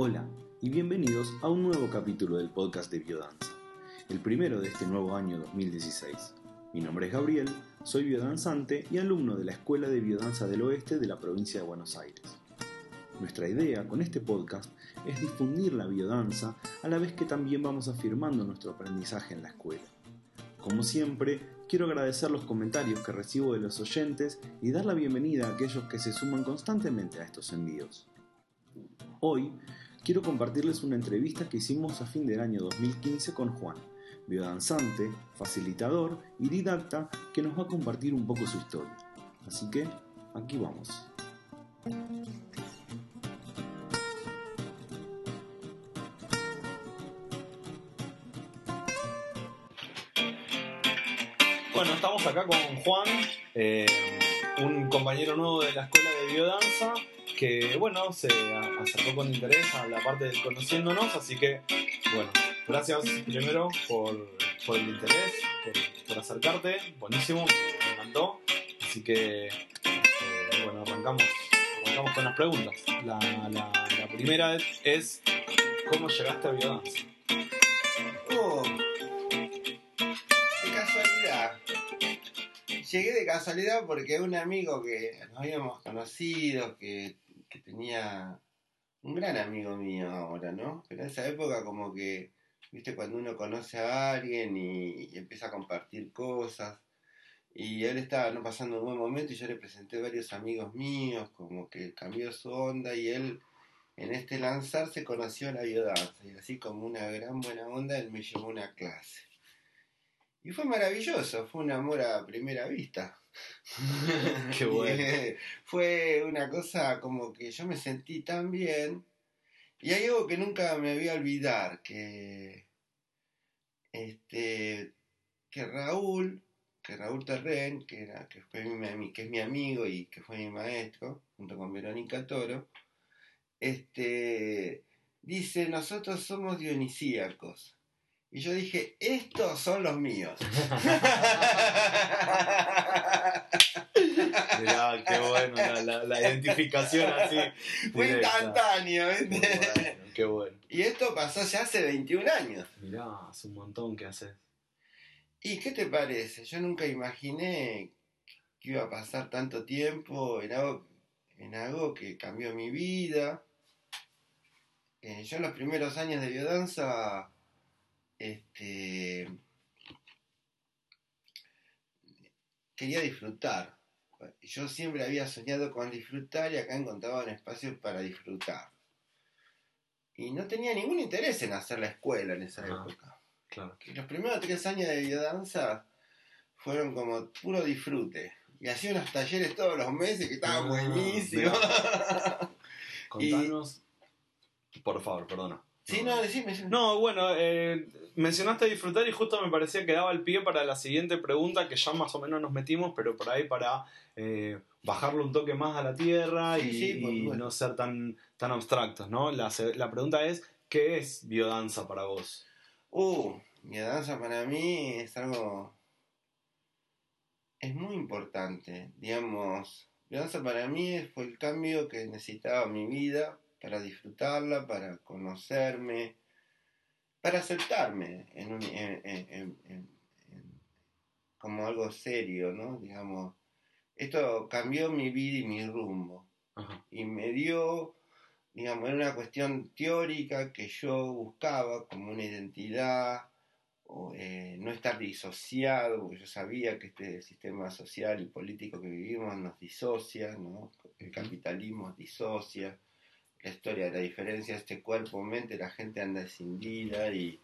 Hola y bienvenidos a un nuevo capítulo del podcast de Biodanza, el primero de este nuevo año 2016. Mi nombre es Gabriel, soy biodanzante y alumno de la Escuela de Biodanza del Oeste de la provincia de Buenos Aires. Nuestra idea con este podcast es difundir la biodanza a la vez que también vamos afirmando nuestro aprendizaje en la escuela. Como siempre, quiero agradecer los comentarios que recibo de los oyentes y dar la bienvenida a aquellos que se suman constantemente a estos envíos. Hoy quiero compartirles una entrevista que hicimos a fin del año 2015 con Juan, biodanzante, facilitador y didacta que nos va a compartir un poco su historia. Así que, aquí vamos. Bueno, estamos acá con Juan, eh, un compañero nuevo de la escuela de biodanza que, bueno, se acercó con interés a la parte del conociéndonos, así que, bueno, gracias primero por, el interés, por, acercarte, buenísimo, me encantó, así que, eh, bueno, arrancamos, arrancamos con las preguntas. La, la primera es, ¿cómo llegaste a biodanza? llegué de casualidad porque un amigo que nos habíamos conocido, que, tenía un gran amigo mío ahora, ¿no? Pero en esa época como que, viste, cuando uno conoce a alguien y, empieza a compartir cosas, y él estaba no pasando un buen momento y yo le presenté varios amigos míos, como que cambió su onda y él en este lanzarse conoció la biodanza y así como una gran buena onda él me llevó una clase. Y fue maravilloso, fue un amor a primera vista. Qué bueno. fue una cosa como que yo me sentí tan bien. Y hay algo que nunca me voy a olvidar, que este que Raúl, que Raúl Terren, que era, que fue mi, que es mi amigo y que fue mi maestro, junto con Verónica Toro, este dice nosotros somos dionisíacos. Y yo dije, estos son los míos. Mirá, qué bueno la, identificación así. Fue instantáneo, ¿viste? Qué bueno, Y esto pasó ya hace 21 años. Mirá, hace un montón que haces. ¿Y qué te parece? Yo nunca imaginé que iba a pasar tanto tiempo en algo, en algo que cambió mi vida. Eh, yo en los primeros años de biodanza este, quería disfrutar. Yo siempre había soñado con disfrutar y acá encontraba un espacio para disfrutar. Y no tenía ningún interés en hacer la escuela en esa ah, época. Claro. los primeros tres años de biodanza fueron como puro disfrute. Y hacía unos talleres todos los meses que estaban ah, buenísimos. Contanos, por favor, perdona. Sí, no, decime. No, bueno, eh, mencionaste disfrutar y justo me parecía que daba el pie para la siguiente pregunta que ya más o menos nos metimos, pero por ahí para eh, bajarlo un toque más a la tierra y, no ser tan, tan abstractos, ¿no? La, la, pregunta es, ¿qué es biodanza para vos? Uh, biodanza para mí es algo... Es muy importante, digamos. Biodanza para mí fue el cambio que necesitaba mi vida para disfrutarla, para conocerme, para aceptarme en como algo serio, ¿no? Digamos, esto cambió mi vida y mi rumbo. Y me dio, digamos, era una cuestión teórica que yo buscaba como una identidad, o, eh, no estar disociado, porque yo sabía que este sistema social y político que vivimos nos disocia, ¿no? El capitalismo disocia la historia de la diferencia este cuerpo-mente, la gente anda escindida y...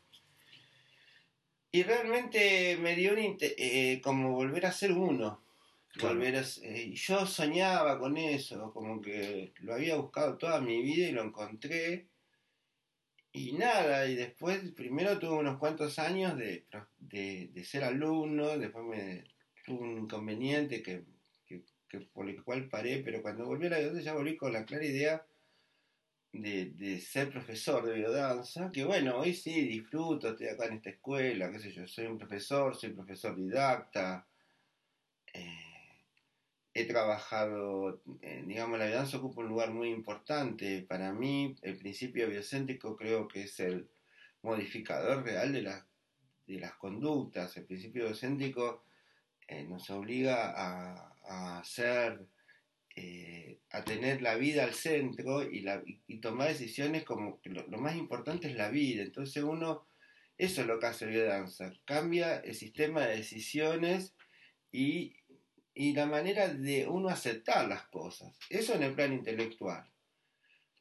Y realmente me dio eh, como volver a ser uno. Volver eh, yo soñaba con eso, como que lo había buscado toda mi vida y lo encontré. Y nada, y después primero tuve unos cuantos años de, de, ser alumno, después me tuve un inconveniente que, por el cual paré, pero cuando volví a la vida ya volví con la clara idea de, ser profesor de biodanza, que bueno, hoy sí disfruto, estoy acá en esta escuela, qué sé yo, soy un profesor, soy profesor didacta, eh, he trabajado, eh, digamos, la biodanza ocupa un lugar muy importante. Para mí, el principio biocéntrico creo que es el modificador real de, de las conductas. El principio biocéntrico eh, nos obliga a, hacer, eh, a tener la vida al centro y, la, y tomar decisiones como que lo, más importante es la vida. Entonces uno, eso es lo que hace biodanza, cambia el sistema de decisiones y y la manera de uno aceptar las cosas. Eso en el plan intelectual.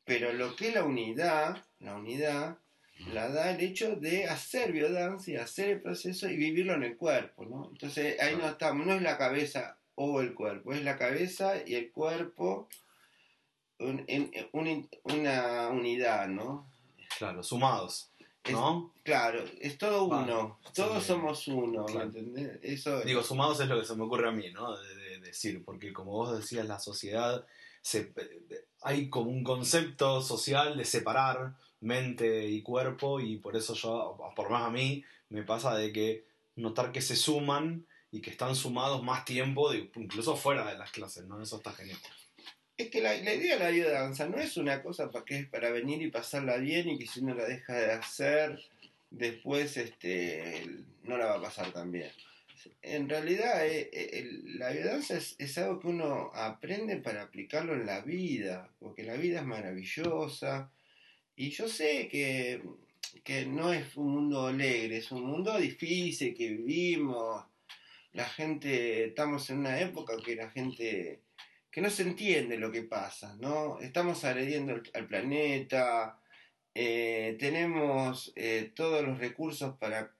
Pero lo que es la unidad, la unidad la da el hecho de hacer biodanza y hacer el proceso y vivirlo en el cuerpo, ¿no? Entonces ahí no estamos, no es la cabeza o el cuerpo, es la cabeza y el cuerpo en, una unidad, ¿no? Claro, sumados. ¿No? claro, es todo uno. Todos somos uno, Eso Digo, sumados es lo que se me ocurre a mí, ¿no? De, decir, porque como vos decías, la sociedad, se, hay como un concepto social de separar mente y cuerpo y por eso yo, por más a mí, me pasa de que notar que se suman y que están sumados más tiempo, incluso fuera de las clases, ¿no? Eso está genial. Es que la, idea de la ayudanza no es una cosa para que es para venir y pasarla bien y que si uno la deja de hacer, después este, no la va a pasar tan bien. En realidad, eh, eh, la ayudanza es, algo que uno aprende para aplicarlo en la vida, porque la vida es maravillosa. Y yo sé que, que no es un mundo alegre, es un mundo difícil que vivimos. La gente, estamos en una época que la gente que no se entiende lo que pasa, ¿no? Estamos agrediendo al planeta, eh, tenemos eh, todos los recursos para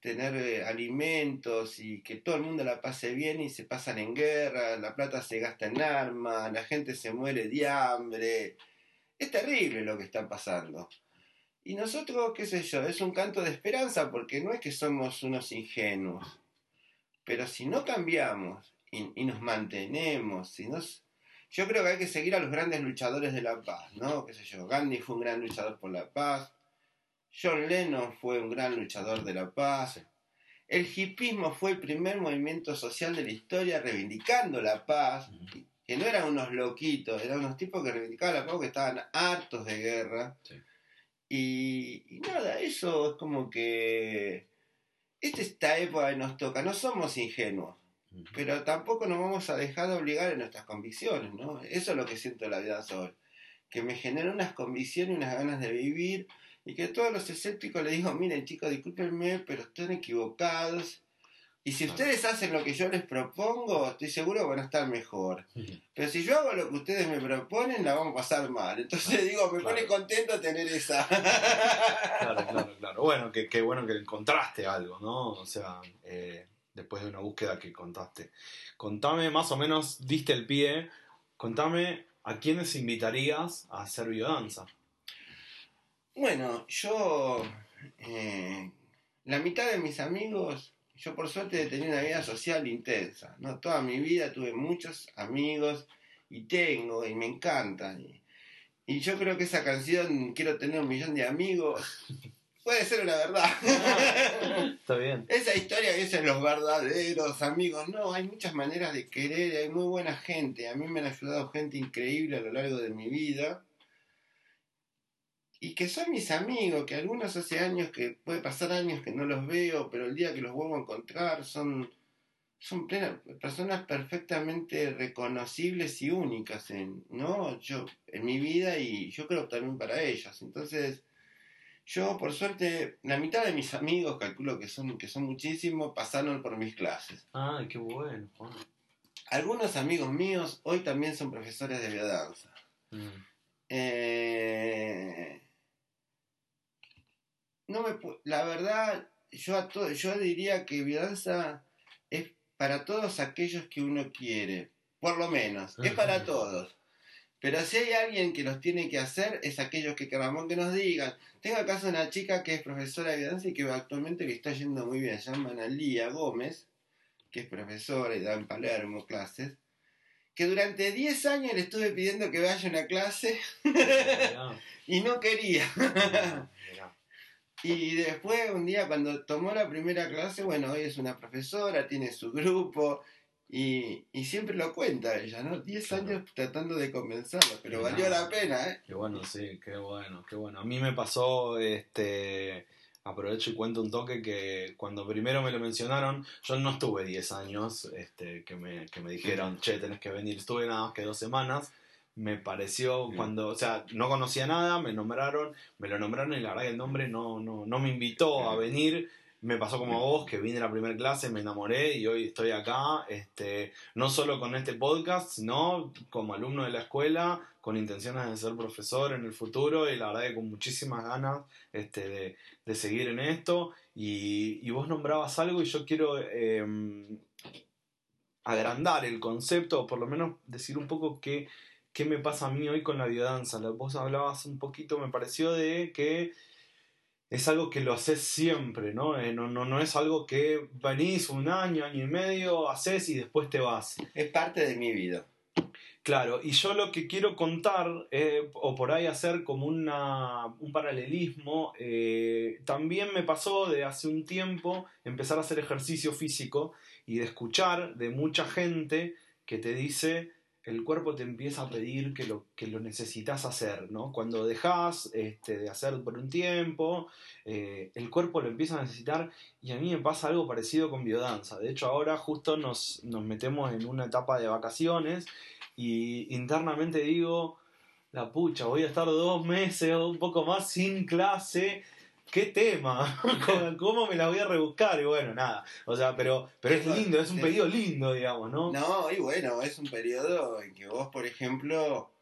tener eh, alimentos y que todo el mundo la pase bien y se pasan en guerra, la plata se gasta en armas, la gente se muere de hambre. Es terrible lo que está pasando. Y nosotros, qué sé yo, es un canto de esperanza porque no es que somos unos ingenuos. Pero si no cambiamos y, nos mantenemos, si nos... Yo creo que hay que seguir a los grandes luchadores de la paz, ¿no? ¿Qué sé yo? Gandhi fue un gran luchador por la paz, John Lennon fue un gran luchador de la paz, el hipismo fue el primer movimiento social de la historia reivindicando la paz, que no eran unos loquitos, eran unos tipos que reivindicaban la paz que estaban hartos de guerra. Y, y, nada, eso es como que... Esta, época nos toca, no somos ingenuos pero tampoco nos vamos a dejar de obligar en nuestras convicciones, ¿no? Eso es lo que siento la vida hoy, que me genera unas convicciones y unas ganas de vivir y que a todos los escépticos les digo, miren chicos, discúlpenme, pero están equivocados. Y si ustedes hacen lo que yo les propongo, estoy seguro que van a estar mejor. Pero si yo hago lo que ustedes me proponen, la vamos a pasar mal. Entonces digo, me pone contento tener esa. claro, claro, claro. Bueno, qué bueno que encontraste algo, ¿no? O sea, eh, después de una búsqueda que contaste. Contame, más o menos, diste el pie, contame a quiénes invitarías a hacer biodanza. Bueno, yo, eh, la mitad de mis amigos, yo por suerte he tenido una vida social intensa, ¿no? Toda mi vida tuve muchos amigos y tengo y me encantan. Y, y yo creo que esa canción, quiero tener un millón de amigos, puede ser una verdad. Está bien. Esa historia que dicen los verdaderos amigos, no, hay muchas maneras de querer, hay muy buena gente. A mí me han ayudado gente increíble a lo largo de mi vida. Y que son mis amigos, que algunos hace años que puede pasar años que no los veo, pero el día que los vuelvo a encontrar son, son personas perfectamente reconocibles y únicas en, ¿no? yo, en mi vida y yo creo también para ellas. Entonces, yo, por suerte, la mitad de mis amigos, calculo que son, que son muchísimos, pasaron por mis clases. Ay, qué bueno, Algunos amigos míos hoy también son profesores de biodanza. Mm. Eh, no me, la verdad, yo, a todo, yo diría que biodanza es para todos aquellos que uno quiere, por lo menos, es para todos. Pero si hay alguien que los tiene que hacer, es aquellos que queramos que nos digan. Tengo acaso una chica que es profesora de danza y que actualmente le está yendo muy bien. Se llama Analía Gómez, que es profesora y da en Palermo clases. Que durante 10 años le estuve pidiendo que vaya a una clase y no quería. Y después, un día, cuando tomó la primera clase, bueno, hoy es una profesora, tiene su grupo Y, y siempre lo cuenta ella, ¿no? Diez años tratando de convencerlo, pero valió la pena, ¿eh? Qué bueno, sí, qué bueno, qué bueno. A mí me pasó, este, aprovecho y cuento un toque que cuando primero me lo mencionaron, yo no estuve 10 años, este, que me, que me dijeron, che, tenés que venir, estuve nada más que dos semanas. Me pareció cuando, o sea, no conocía nada, me nombraron, me lo nombraron y la verdad que el nombre no, no, no me invitó a venir. Me pasó como a vos, que vine a la primera clase, me enamoré y hoy estoy acá, este, no solo con este podcast, sino como alumno de la escuela, con intenciones de ser profesor en el futuro y la verdad que con muchísimas ganas este, de, seguir en esto. Y, vos nombrabas algo y yo quiero em, agrandar el concepto, o por lo menos decir un poco qué, qué me pasa a mí hoy con la biodanza. Vos hablabas un poquito, me pareció, de que es algo que lo haces siempre, ¿no? Eh, no, no, no es algo que venís un año, año y medio, haces y después te vas. Es parte de mi vida. Claro, y yo lo que quiero contar, eh, o por ahí hacer como una, un paralelismo, eh, también me pasó de hace un tiempo empezar a hacer ejercicio físico y de escuchar de mucha gente que te dice, el cuerpo te empieza a pedir que lo, que lo necesitas hacer, ¿no? Cuando dejas este, de hacer por un tiempo, eh, el cuerpo lo empieza a necesitar y a mí me pasa algo parecido con biodanza. De hecho, ahora justo nos, nos metemos en una etapa de vacaciones y internamente digo, la pucha, voy a estar dos meses o un poco más sin clase ¿qué tema? ¿Cómo me la voy a rebuscar? Y bueno, nada. O sea, pero, pero es lindo, es un periodo lindo, digamos, ¿no? No, y bueno, es un periodo en que vos, por ejemplo,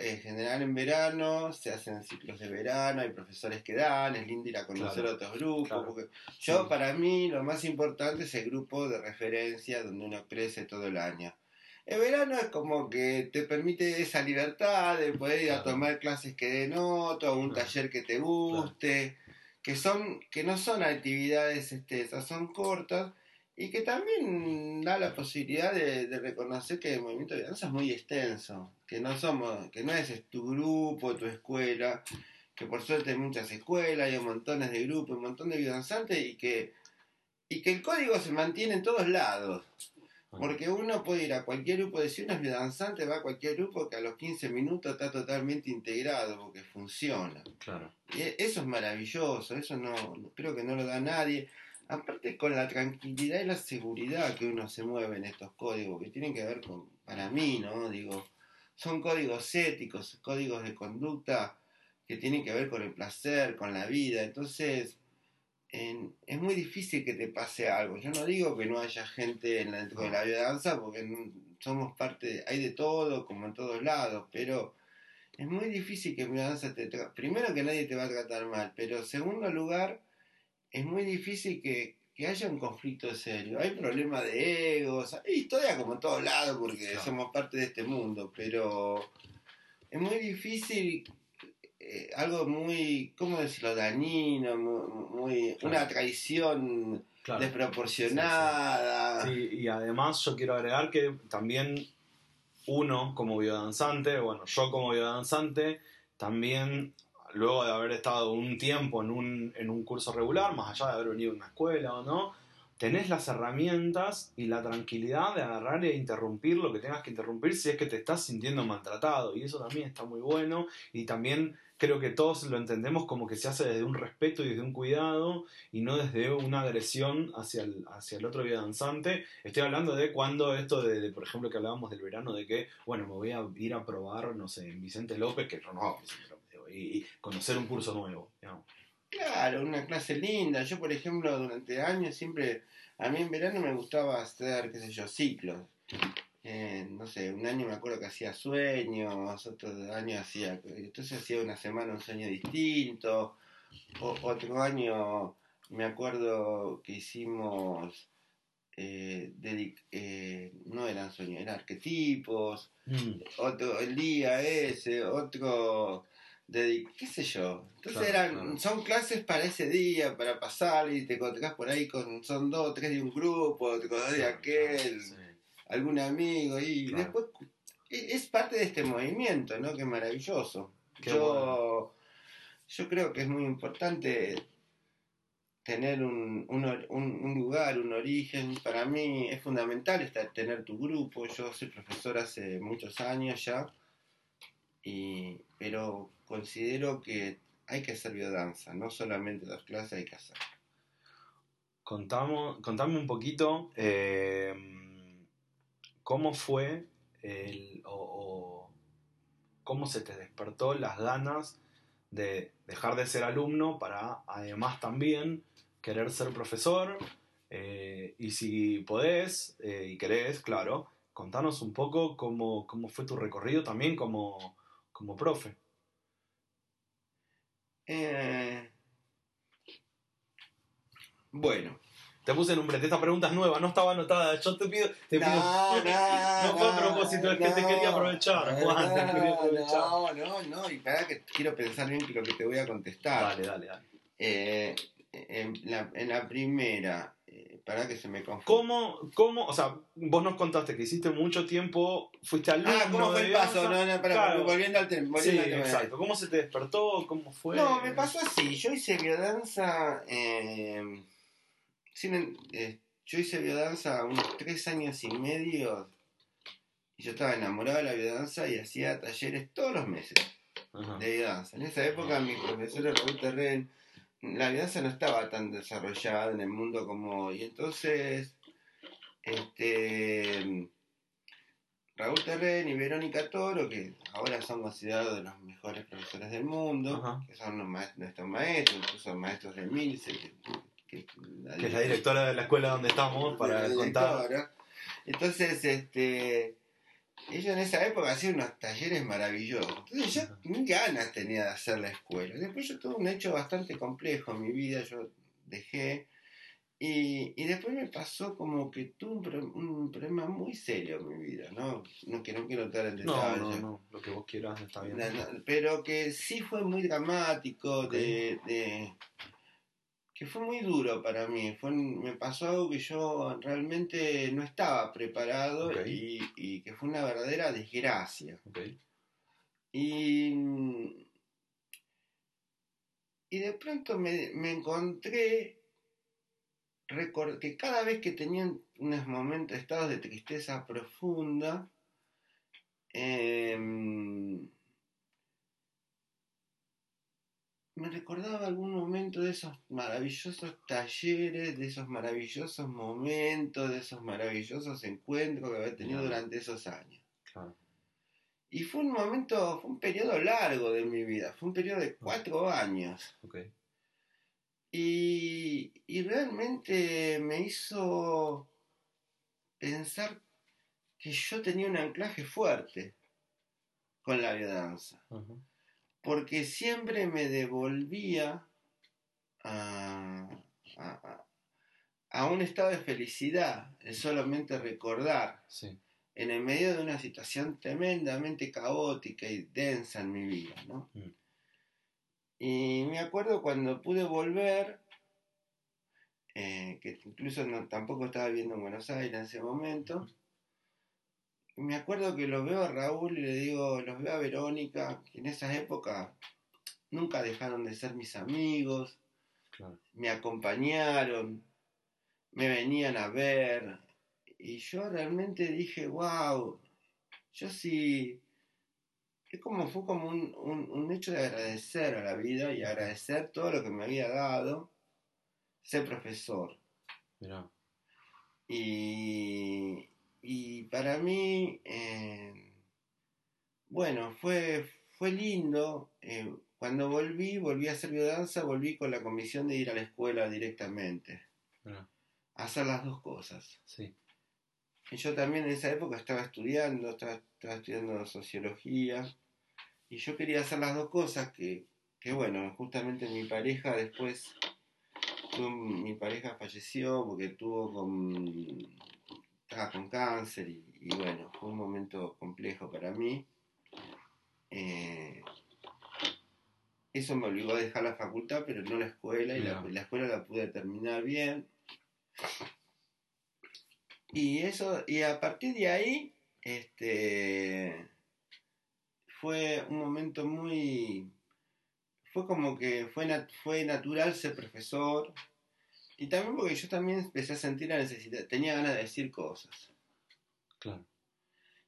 en general en verano se hacen ciclos de verano, hay profesores que dan, es lindo ir a conocer otros grupos. Porque yo, para mí, lo más importante es el grupo de referencia donde uno crece todo el año. El verano es como que te permite esa libertad de poder ir a tomar clases que den otro, un taller que te guste que son que no son actividades extensas, son cortas y que también da la posibilidad de, reconocer que el movimiento de danza es muy extenso, que no somos, que no es tu grupo, tu escuela, que por suerte hay muchas escuelas, hay montones de grupos, un montón de biodanzantes y que y que el código se mantiene en todos lados. Porque uno puede ir a cualquier grupo, decir uno es danzante, va a cualquier grupo que a los 15 minutos está totalmente integrado porque funciona. Claro. Y e, eso es maravilloso, eso no creo que no lo da nadie. Aparte con la tranquilidad y la seguridad que uno se mueve en estos códigos, que tienen que ver con, para mí, ¿no? Digo, son códigos éticos, códigos de conducta que tienen que ver con el placer, con la vida. Entonces, es muy difícil que te pase algo. Yo no digo que no haya gente en la, dentro de la danza, porque somos parte, hay de todo, como en todos lados, pero es muy difícil que mi danza te Primero que nadie te va a tratar mal, pero segundo lugar, es muy difícil que, haya un conflicto serio. Hay problemas de egos, hay historia como en todos lados, porque somos parte de este mundo, pero es muy difícil eh, algo muy, ¿cómo decirlo? Dañino, muy, una traición desproporcionada. Sí, y además yo quiero agregar que también uno como biodanzante, bueno, yo como biodanzante, también luego de haber estado un tiempo en un, en un curso regular, más allá de haber venido a una escuela o no, tenés las herramientas y la tranquilidad de agarrar e interrumpir lo que tengas que interrumpir si es que te estás sintiendo maltratado. Y eso también está muy bueno. Y también creo que todos lo entendemos como que se hace desde un respeto y desde un cuidado y no desde una agresión hacia el, hacia el otro danzante. Estoy hablando de cuando esto de, por ejemplo, que hablábamos del verano, de que, bueno, me voy a ir a probar, no sé, en Vicente López, que yo no, y, conocer un curso nuevo. Claro, una clase linda. Yo, por ejemplo, durante años siempre, a mí en verano me gustaba hacer, qué sé yo, ciclos. Eh, no sé, un año me acuerdo que hacía sueños, otro año hacía, entonces hacía una semana un sueño distinto, otro año me acuerdo que hicimos, eh, eh, no eran sueños, eran arquetipos, mm. otro, el día ese, otro, qué sé yo. Entonces eran, son clases para ese día, para pasar y te encontrás por ahí con, son dos, tres de un grupo, te encontrás de aquel algún amigo y después e, es parte de este movimiento, ¿no? Que maravilloso. yo, yo creo que es muy importante tener un, un, lugar, un origen. Para mí es fundamental estar, tener tu grupo. Yo soy profesor hace muchos años ya, y, pero considero que hay que hacer biodanza, no solamente las clases hay que hacer. Contamos, contame un poquito eh, cómo fue el, o, cómo se te despertó las ganas de dejar de ser alumno para además también querer ser profesor eh, y si podés eh, y querés, claro, contanos un poco cómo, cómo fue tu recorrido también como, como profe. Eh, bueno, Te puse en un brete, esta pregunta es nueva, no estaba anotada, yo te pido... Te pido no fue a propósito, es que te quería aprovechar, Juan, te quería aprovechar. No, no, no, y para que quiero pensar bien lo que te voy a contestar. Dale, dale, dale. Eh, en, la, en la primera, eh, para que se me confunda. ¿Cómo, ¿Cómo, o sea, vos nos contaste que hiciste mucho tiempo, fuiste alumno Ah, ¿cómo fue el paso? No, no, para, Claro. volviendo al tema. Sí, al tema. exacto. ¿Cómo se te despertó? ¿Cómo fue? No, me pasó así. Yo hice biodanza. Eh, sin eh, yo hice biodanza unos tres años y medio. Y yo estaba enamorado de la biodanza y hacía talleres todos los meses Ajá. de biodanza. En esa época, mi profesor Raúl Terren, la biodanza no estaba tan desarrollada en el mundo como hoy. Entonces, este. Raúl Terren y Verónica Toro, que ahora son considerados de los mejores profesores del mundo, Ajá. que son los nuestros maestros, incluso maestros de Milce, que, que- Que es la directora de la escuela donde estamos, para contar. Entonces, este, ellos en esa época hacían unos talleres maravillosos. Entonces yo ganas tenía de hacer la escuela. Después yo tuve un hecho bastante complejo en mi vida, yo dejé. Y, y después me pasó como que tuve un, pro- un problema muy serio en mi vida, ¿no? No, que no quiero entrar en No, detalle. no, no. Lo que vos quieras está bien. Pero que sí fue muy dramático, de, de- que fue muy duro para mí. Fue, me pasó algo que yo realmente no estaba preparado y, y que fue una verdadera desgracia. Y, y de pronto me, me encontré que cada vez que tenía unos momentos, estados de tristeza profunda, em, me recordaba algún momento de esos maravillosos talleres, de esos maravillosos momentos, de esos maravillosos encuentros que había tenido durante esos años. Claro. Y fue un momento, fue un periodo largo de mi vida, fue un periodo de cuatro años. Y, y realmente me hizo pensar que yo tenía un anclaje fuerte con la biodanza. Porque siempre me devolvía a, a, a- a un estado de felicidad, el solamente recordar Sí. en el medio de una situación tremendamente caótica y densa en mi vida, ¿no? Mm. Y me acuerdo cuando pude volver, eh, que incluso no, tampoco estaba viviendo en Buenos Aires en ese momento, me acuerdo que los veo a Raúl y le digo, los veo a Verónica, que en esa época nunca dejaron de ser mis amigos, Claro. me acompañaron, me venían a ver, y yo realmente dije, wow, yo sí, es como fue como un, un, un hecho de agradecer a la vida y agradecer todo lo que me había dado ser profesor. Mirá. Y, y para mí, eh, bueno, fue, fue lindo. eh, cuando volví, volví a hacer biodanza, volví con la comisión de ir a la escuela directamente, Mirá. a hacer las dos cosas. Sí. Y yo también en esa época estaba estudiando, estaba, estaba estudiando sociología, y yo quería hacer las dos cosas que, que bueno, justamente mi pareja después, mi pareja falleció porque tuvo con, estaba con cáncer y, y bueno, fue un momento complejo para mí. Eh, eso me obligó a dejar la facultad, pero no la escuela, y la, escuela la pude terminar bien. Y eso, y a partir de ahí, este fue un momento muy fue como que fue nat- fue natural ser profesor Y también porque yo también empecé a sentir la necesidad, tenía ganas de decir cosas. Claro.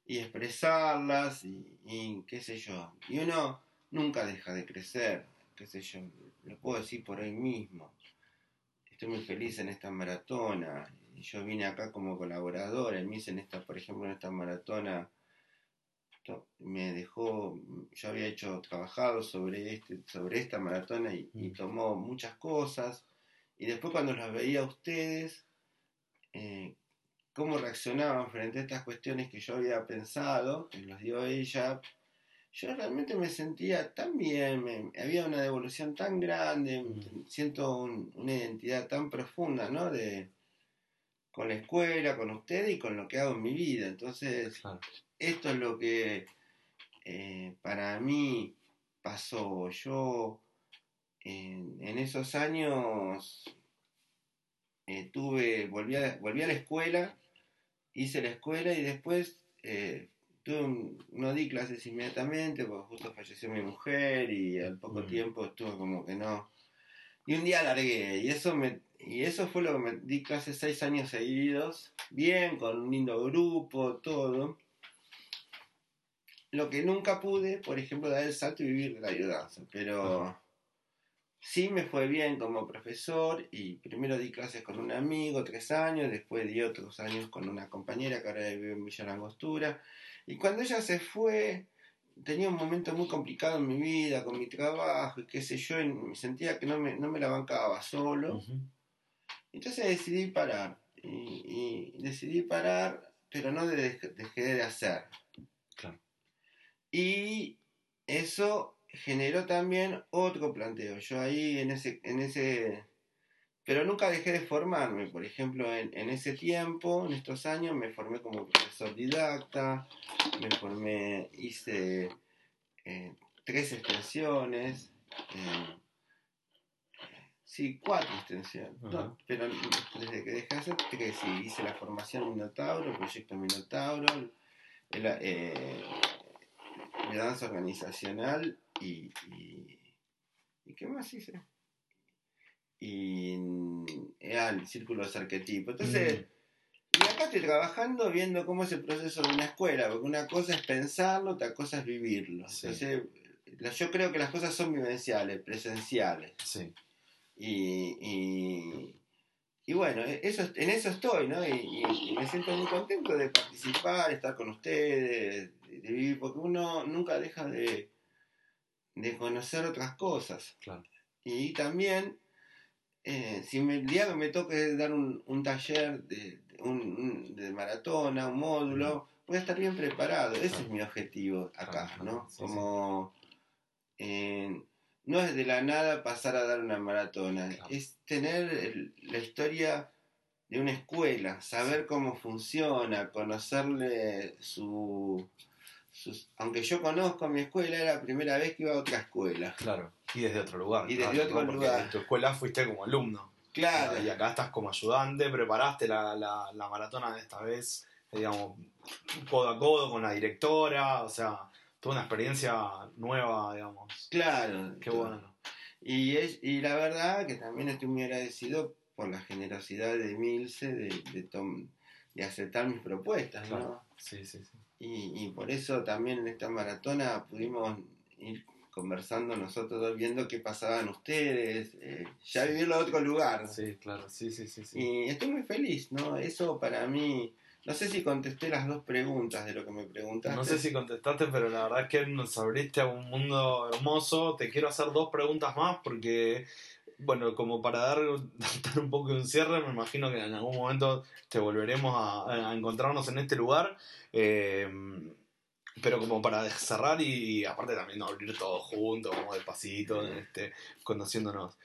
Y expresarlas y, qué sé yo. Y uno nunca deja de crecer, qué sé yo. Lo puedo decir por hoy mismo. Estoy muy feliz en esta maratona. Y yo vine acá como colaborador. El MIS en esta, por ejemplo, en esta maratona me dejó, yo había hecho, trabajado sobre, este, sobre esta maratona y, y mm. tomó muchas cosas y después cuando los veía a ustedes, eh, cómo reaccionaban frente a estas cuestiones que yo había pensado, que los dio ella, yo realmente me sentía tan bien, había una devolución tan grande, mm. siento una identidad tan profunda, ¿no? De, con la escuela, con ustedes y con lo que hago en mi vida. Entonces, esto es lo que eh, para mí pasó. Yo en, esos años eh, tuve, volví a, volví a la escuela, hice la escuela y después eh, tuve no di clases inmediatamente porque justo falleció mi mujer y al poco mm. tiempo estuve como que no. Y un día largué y eso me y eso fue lo que me di clases seis años seguidos, bien, con un lindo grupo, todo. Lo que nunca pude, por ejemplo, dar el salto y vivir de la ayudanza, pero Sí me fue bien como profesor y primero di clases con un amigo, tres años, después di otros años con una compañera que ahora vive en Villa Langostura. Y cuando ella se fue, tenía un momento muy complicado en mi vida, con mi trabajo y qué sé yo, y sentía que no me, no me la bancaba solo. Entonces decidí parar. Y, decidí parar, pero no dejé de hacer. Claro. Y eso generó también otro planteo. Yo ahí en ese, en ese, pero nunca dejé de formarme. Por ejemplo, en, ese tiempo, en estos años, me formé como profesor didacta, me formé, hice eh, tres extensiones. Eh, sí, cuatro extensiones. pero desde que dejé de hacer tres, sí, hice la formación Minotauro, el proyecto Minotauro, el, eh, la danza organizacional y, y, ¿qué más hice? Y era el círculo de arquetipo. Entonces, mm. y acá estoy trabajando viendo cómo es el proceso de una escuela, porque una cosa es pensarlo, otra cosa es vivirlo. Entonces, yo creo que las cosas son vivenciales, presenciales. Sí. Y, y, y, bueno, eso, en eso estoy, ¿no? Y, y, me siento muy contento de participar, estar con ustedes, de vivir, porque uno nunca deja de, de conocer otras cosas. Y también, eh, si me, el día que me toque dar un, un taller de, un, de maratona, un módulo, voy a estar bien preparado. Ese es mi objetivo acá, ¿no? Como eh, no es de la nada pasar a dar una maratona, es tener la historia de una escuela, saber cómo funciona, conocerle su aunque yo conozco mi escuela, era la primera vez que iba a otra escuela. Claro, y desde otro lugar. Y desde otro lugar. En tu escuela fuiste como alumno. Claro. Y acá estás como ayudante, preparaste la, la, la maratona de esta vez, digamos, codo a codo con la directora, o sea, toda una experiencia nueva, digamos. Claro. Qué bueno. Y, es, y la verdad que también estoy muy agradecido por la generosidad de Milce de, de, de aceptar mis propuestas, ¿no? Sí, sí, sí. Y, por eso también en esta maratona pudimos ir conversando nosotros viendo qué pasaban ustedes, eh, ya vivirlo a otro lugar. Sí, claro, sí, sí, sí, sí. Y estoy muy feliz, ¿no? Eso para mí, no sé si contesté las dos preguntas de lo que me preguntaste. No sé si contestaste, pero la verdad es que nos abriste a un mundo hermoso. Te quiero hacer dos preguntas más porque bueno, como para dar, un poco de un cierre, me imagino que en algún momento te volveremos a, encontrarnos en este lugar. Eh, pero como para cerrar y, aparte también abrir todo junto, como despacito, este, conociéndonos.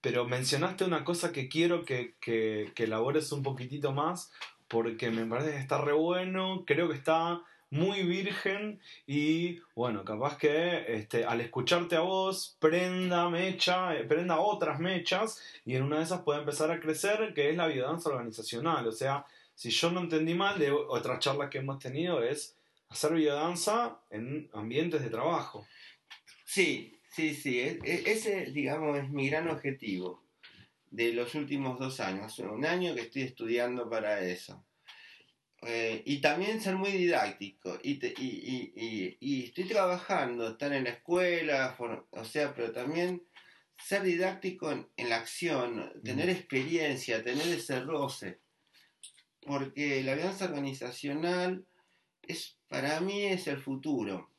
Pero mencionaste una cosa que quiero que, que, que elabores un poquitito más, porque me parece que está re bueno, creo que está muy virgen y bueno, capaz que este, al escucharte a vos prenda mecha, eh, prenda otras mechas y en una de esas puede empezar a crecer que es la biodanza organizacional. O sea, si yo no entendí mal de otras charlas que hemos tenido es hacer biodanza en ambientes de trabajo. Sí, sí, sí, e, e, ese digamos es mi gran objetivo. de los últimos dos años. Hace un año que estoy estudiando para eso. Eh, y también ser muy didáctico. Y, y, estoy trabajando, estar en la escuela, o sea, pero también ser didáctico en, la acción, tener experiencia, tener ese roce. Porque la alianza organizacional es, para mí es el futuro,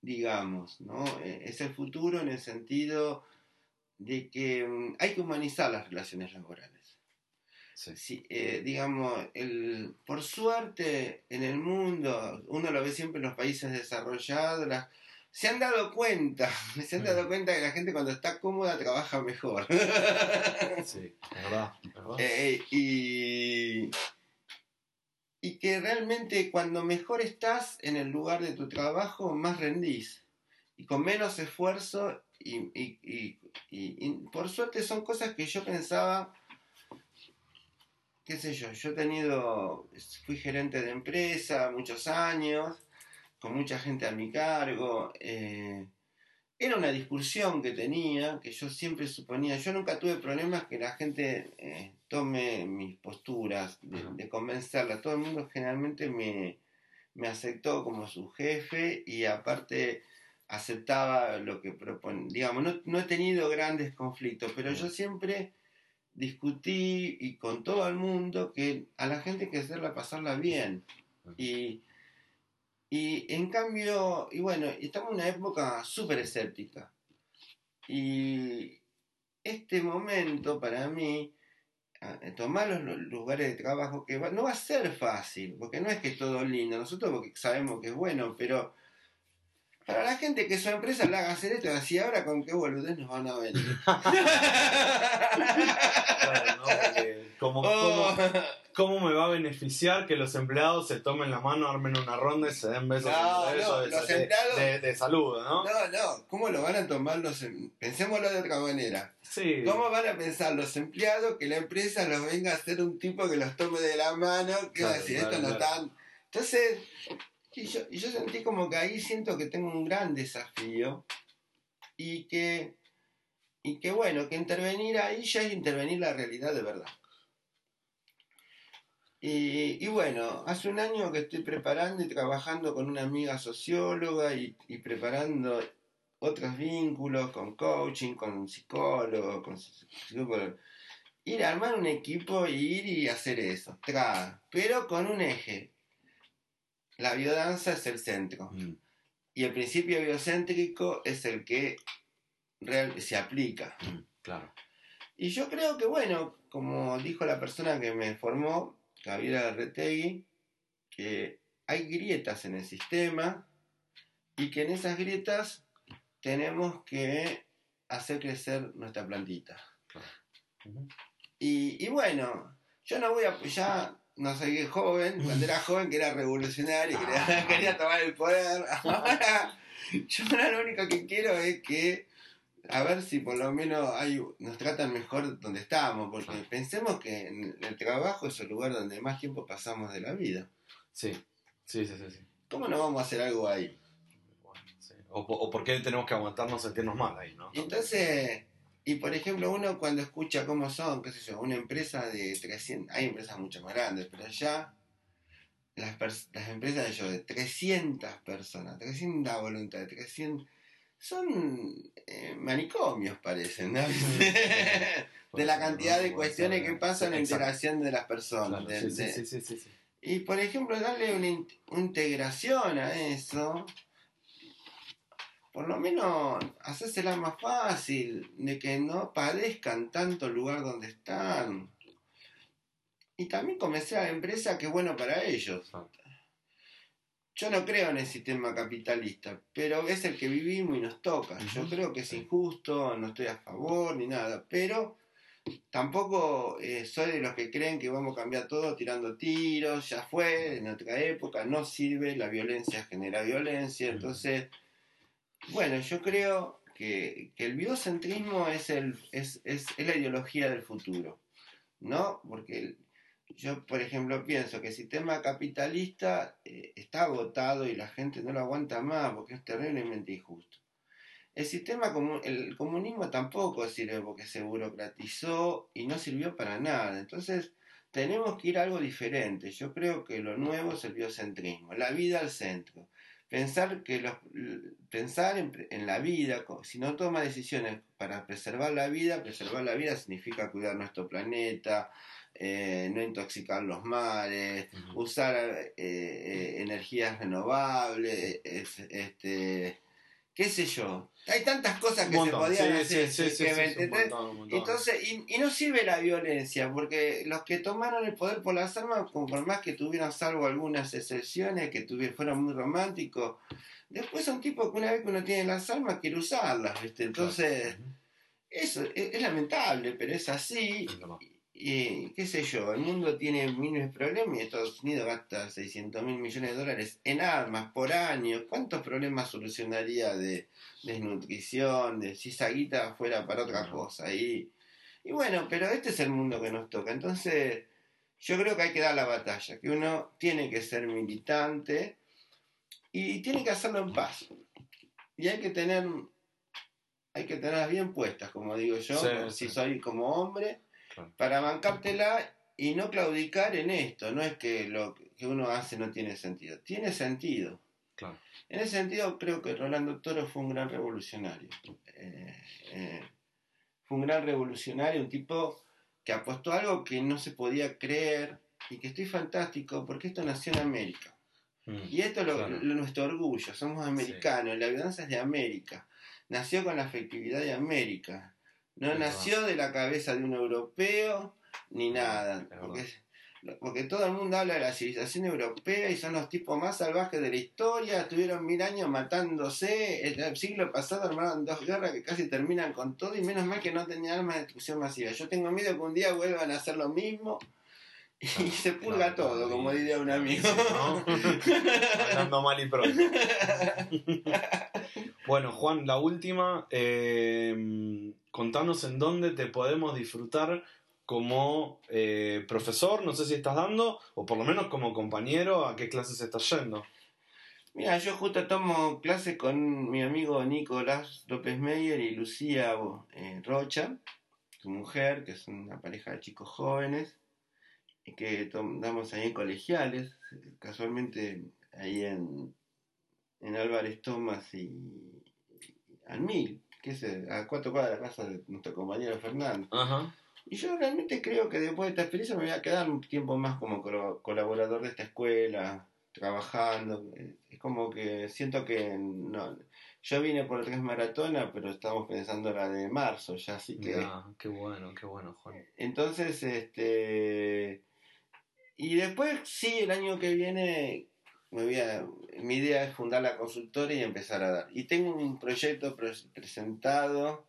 digamos, ¿no? Eh, es el futuro en el sentido de que mm, hay que humanizar las relaciones laborales. Sí. Eh, digamos, el, por suerte en el mundo, uno lo ve siempre en los países desarrollados, se han dado cuenta, se han dado cuenta que la gente cuando está cómoda trabaja mejor. Sí, es verdad. Eh, y, y que realmente cuando mejor estás en el lugar de tu trabajo, más rendís. Y con menos esfuerzo y, por suerte son cosas que yo pensaba, qué sé yo, yo he tenido, fui gerente de empresa muchos años, con mucha gente a mi cargo. Eh, era una discusión que tenía, que yo siempre suponía, yo nunca tuve problemas que la gente eh, tome mis posturas, de, convencerla. Todo el mundo generalmente me, me aceptó como su jefe y aparte aceptaba lo que propone. Digamos, no, no, he tenido grandes conflictos, pero yo siempre discutí y con todo el mundo que a la gente hay que hacerla pasarla bien. Y, y en cambio, y bueno, estamos en una época súper escéptica. Y este momento para mí, tomar los lugares de trabajo, que no va a ser fácil, porque no es que es todo lindo, nosotros porque sabemos que es bueno, pero para la gente que su empresa la haga hacer esto, así ahora con qué boludez nos van a ver. Oh. ¿cómo, me va a beneficiar que los empleados se tomen la mano, armen una ronda y se den besos de, de, saludo, ¿no? No, no, ¿cómo lo van a tomar los em-? Pensémoslo de otra manera. Sí. ¿Cómo van a pensar los empleados que la empresa los venga a hacer un tipo que los tome de la mano? Que va a decir, esto no están. Entonces, y yo, sentí como que ahí siento que tengo un gran desafío y que, y que bueno, que intervenir ahí ya es intervenir la realidad de verdad. Y, bueno, hace un año que estoy preparando y trabajando con una amiga socióloga y, preparando otros vínculos con coaching, con psicólogos, con psicólogos. Ir a armar un equipo y ir y hacer eso, pero con un eje la biodanza es el centro. Mm. Y el principio biocéntrico es el que se aplica. Mm, claro. Y yo creo que, bueno, como dijo la persona que me formó, Gabriela Retegui, que hay grietas en el sistema y que en esas grietas tenemos que hacer crecer nuestra plantita. y, y, bueno, yo no voy a, ya no sé qué joven, cuando era joven que era revolucionario, quería, quería tomar el poder. Ahora, yo ahora lo único que quiero es que, a ver si por lo menos hay, nos tratan mejor donde estamos, porque pensemos que el trabajo es el lugar donde más tiempo pasamos de la vida. Sí, sí, sí, sí. ¿Cómo no vamos a hacer algo ahí? O, o por qué tenemos que aguantarnos sentirnos mal ahí, ¿no? entonces y por ejemplo, uno cuando escucha cómo son, qué sé yo, una empresa de 300, hay empresas mucho más grandes, pero allá las, las empresas de, ellos, de 300 personas, 300 voluntades, 300, son eh, manicomios parecen, ¿no? de la cantidad de cuestiones que pasan en la integración de las personas. sí, sí, sí, y por ejemplo, darle una integración a eso por lo menos hacérsela más fácil, de que no padezcan tanto el lugar donde están. Y también convencer a la empresa que es bueno para ellos. Yo no creo en el sistema capitalista, pero es el que vivimos y nos toca. Yo creo que es injusto, no estoy a favor ni nada, pero tampoco eh, soy de los que creen que vamos a cambiar todo tirando tiros, ya fue, en otra época no sirve, la violencia genera violencia, entonces bueno, yo creo que, el biocentrismo es, el, es, la ideología del futuro, ¿no? Porque yo, por ejemplo, pienso que el sistema capitalista eh, está agotado y la gente no lo aguanta más porque es terriblemente injusto. el sistema, el comunismo tampoco sirve porque se burocratizó y no sirvió para nada. Entonces, tenemos que ir a algo diferente. Yo creo que lo nuevo es el biocentrismo, la vida al centro. Pensar, que los, pensar en, la vida, si no toma decisiones para preservar la vida, preservar la vida significa cuidar nuestro planeta, eh, no intoxicar los mares, usar eh, eh, energías renovables, este, qué sé yo. Hay tantas cosas que se podían hacer. Entonces, y, no sirve la violencia, porque los que tomaron el poder por las armas, por más que tuvieran salvo algunas excepciones, que tuvieron, fueron muy románticos, después son tipos que una vez que uno tiene las armas quiere usarlas, Entonces, eso es, lamentable, pero es así. Y qué sé yo, el mundo tiene miles problemas y Estados Unidos gasta 600 mil millones de dólares en armas por año. ¿Cuántos problemas solucionaría de desnutrición, de si esa guita fuera para otra cosa? Y, y bueno, pero este es el mundo que nos toca. Entonces, yo creo que hay que dar la batalla, que uno tiene que ser militante y tiene que hacerlo en paz. Y hay que tener, hay que tenerlas bien puestas, como digo yo, si soy como hombre para bancártela y no claudicar en esto. No es que lo que uno hace no tiene sentido. Tiene sentido. En ese sentido, creo que Rolando Toro fue un gran revolucionario. Eh, eh, fue un gran revolucionario, un tipo que apostó algo que no se podía creer y que estoy fantástico porque esto nació en América. Mm, y esto es nuestro orgullo, somos americanos, la evidencia es de América. Nació con la afectividad de América. No nació de la cabeza de un europeo ni nada. Porque, todo el mundo habla de la civilización europea y son los tipos más salvajes de la historia. Estuvieron mil años matándose. En el siglo pasado armaron dos guerras que casi terminan con todo y menos mal que no tenían armas de destrucción masiva. Yo tengo miedo que un día vuelvan a hacer lo mismo y se pulga todo, como diría un amigo. Hablando mal y pronto. bueno, Juan, la última. Eh, contanos en dónde te podemos disfrutar como eh, profesor, no sé si estás dando, o por lo menos como compañero, a qué clases estás yendo. Mira, yo justo tomo clases con mi amigo Nicolás López Meyer y Lucía eh, Rocha, su mujer, que es una pareja de chicos jóvenes, y que damos ahí en colegiales, casualmente ahí en, en Álvarez Tomás y, y al Mil que es a cuatro cuadras de la casa de nuestro compañero Fernando. Y yo realmente creo que después de esta experiencia me voy a quedar un tiempo más como colaborador de esta escuela, trabajando. Es como que siento que no. Yo vine por tres maratonas, pero estamos pensando la de marzo ya, así que. qué bueno, qué bueno, Juan. Entonces, este. Y después, sí, el año que viene mi idea es fundar la consultora y empezar a dar. Y tengo un proyecto presentado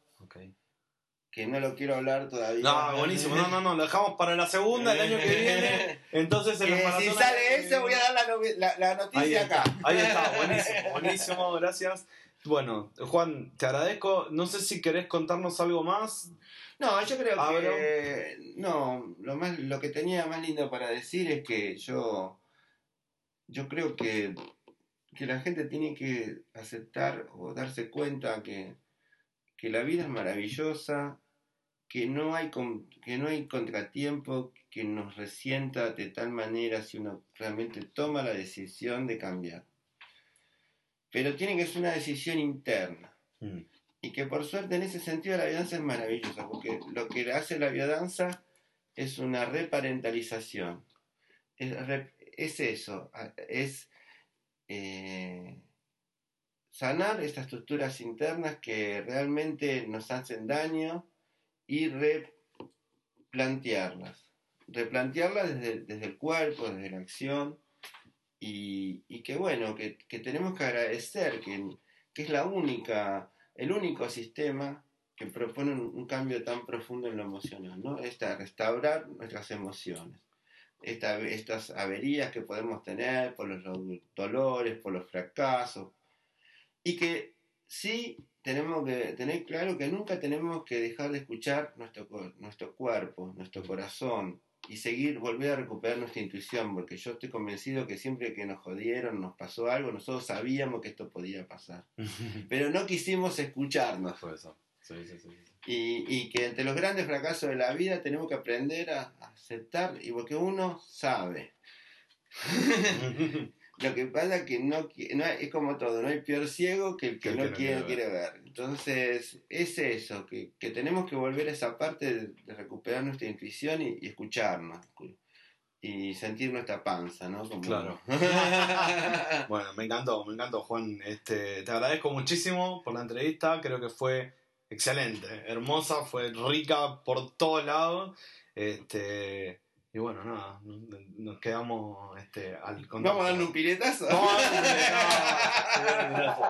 que no lo quiero hablar todavía. No, buenísimo. No, no, no, lo dejamos para la segunda el año que viene. Entonces, en Si sale eso, voy a dar la, la, noticia acá. Ahí está, buenísimo, buenísimo, gracias. Bueno, Juan, te agradezco. No sé si querés contarnos algo más. No, yo creo que. No, lo, más, lo que tenía más lindo para decir es que yo yo creo que, la gente tiene que aceptar o darse cuenta que, la vida es maravillosa, que no, hay, que no hay contratiempo que nos resienta de tal manera si uno realmente toma la decisión de cambiar. Pero tiene que ser una decisión interna. Mm. Y que por suerte en ese sentido la biodanza es maravillosa, porque lo que hace la biodanza es una reparentalización. Es, es eso, es eh, sanar estas estructuras internas que realmente nos hacen daño y replantearlas. Replantearlas desde, el cuerpo, desde la acción y, que bueno, que, tenemos que agradecer que, es la única, el único sistema que propone un, cambio tan profundo en lo emocional, ¿no? Esta, restaurar nuestras emociones estas averías que podemos tener por los dolores, por los fracasos, y que sí tenemos que tener claro que nunca tenemos que dejar de escuchar nuestro, nuestro cuerpo, nuestro corazón, y seguir, volver a recuperar nuestra intuición, porque yo estoy convencido que siempre que nos jodieron, nos pasó algo, nosotros sabíamos que esto podía pasar, pero no quisimos escucharnos. Fue eso. Sí, sí, sí. Y, y que entre los grandes fracasos de la vida tenemos que aprender a, a aceptar, y porque uno sabe. Lo que pasa es que no, no es como todo, no hay peor ciego que el que no, quiere, no quiere quiere ver. Entonces, es eso, que, que tenemos que volver a esa parte de, de recuperar nuestra intuición y, y escucharnos. Y sentir nuestra panza, ¿no? Como- Claro. Bueno, me encantó, me encantó, Juan. Este, te agradezco muchísimo por la entrevista. Creo que fue excelente, hermosa, fue rica por todos lados. Este, y bueno, nada, nos, quedamos este, al contacto. Vamos a darle un piletazo. Vamos a darle un piletazo.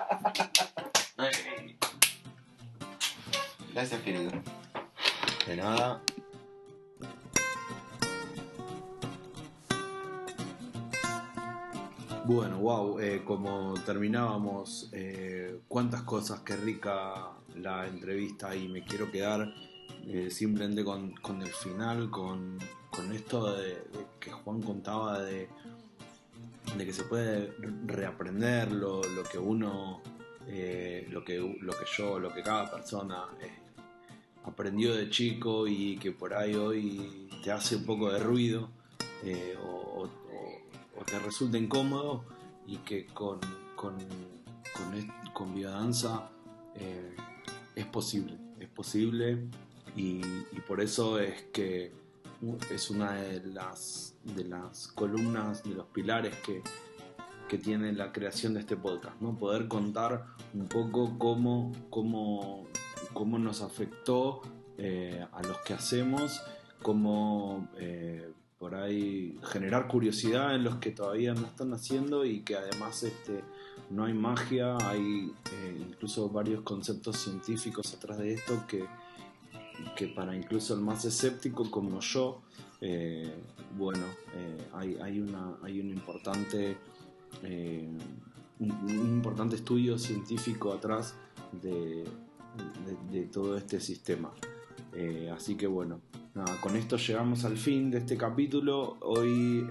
Gracias, querido. De nada. Bueno, wow, como terminábamos, eh, cuántas cosas, qué rica la entrevista y me quiero quedar eh, simplemente con, con el final, con, con esto de, que Juan contaba de, de que se puede reaprender lo, lo que uno, eh, lo, que, lo que yo, lo que cada persona eh, aprendió de chico y que por ahí hoy te hace un poco de ruido o, te resulta incómodo y que con, con, con, con es posible, es posible y, por eso es que es una de las, de las columnas, de los pilares que, que tiene la creación de este podcast, ¿no? Poder contar un poco cómo, cómo, cómo nos afectó eh, a los que hacemos, cómo eh, por ahí generar curiosidad en los que todavía no están haciendo y que además este, no hay magia, hay eh, incluso varios conceptos científicos atrás de esto que, que para incluso el más escéptico como yo, eh, bueno, eh, hay, hay, una, hay un importante un, importante estudio científico atrás de, de- de todo este sistema. Así que bueno, nada, con esto llegamos al fin de este capítulo. Hoy,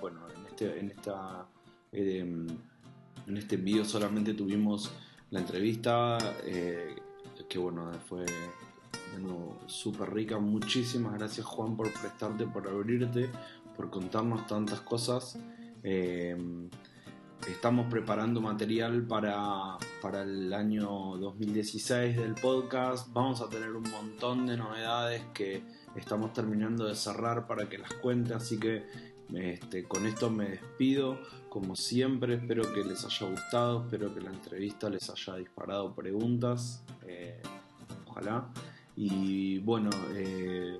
bueno, en, este, en, esta, en este envío solamente tuvimos la entrevista, eh, que bueno, fue súper rica. Muchísimas gracias Juan por prestarte, por abrirte, por contarnos tantas cosas. Eh, estamos preparando material para, para el año 2016 del podcast. Vamos a tener un montón de novedades que estamos terminando de cerrar para que las cuente. Así que este, con esto me despido. Como siempre, espero que les haya gustado. Espero que la entrevista les haya disparado preguntas. eh, ojalá. Y bueno, eh,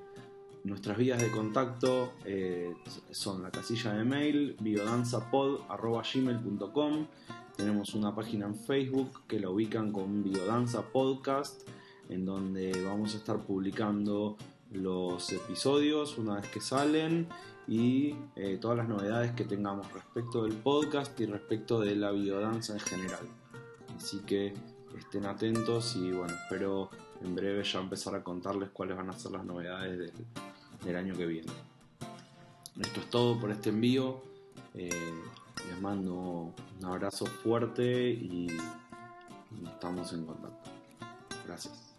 nuestras vías de contacto eh, son la casilla de mail biodanzapod.gmail.com Tenemos una página en Facebook que la ubican con Biodanza Podcast, en donde vamos a estar publicando los episodios una vez que salen y eh, todas las novedades que tengamos respecto del podcast y respecto de la biodanza en general. Así que estén atentos y bueno, espero en breve ya empezar a contarles cuáles van a ser las novedades del, año que viene. Esto es todo por este envío. Eh, les mando un abrazo fuerte y estamos en contacto. Gracias.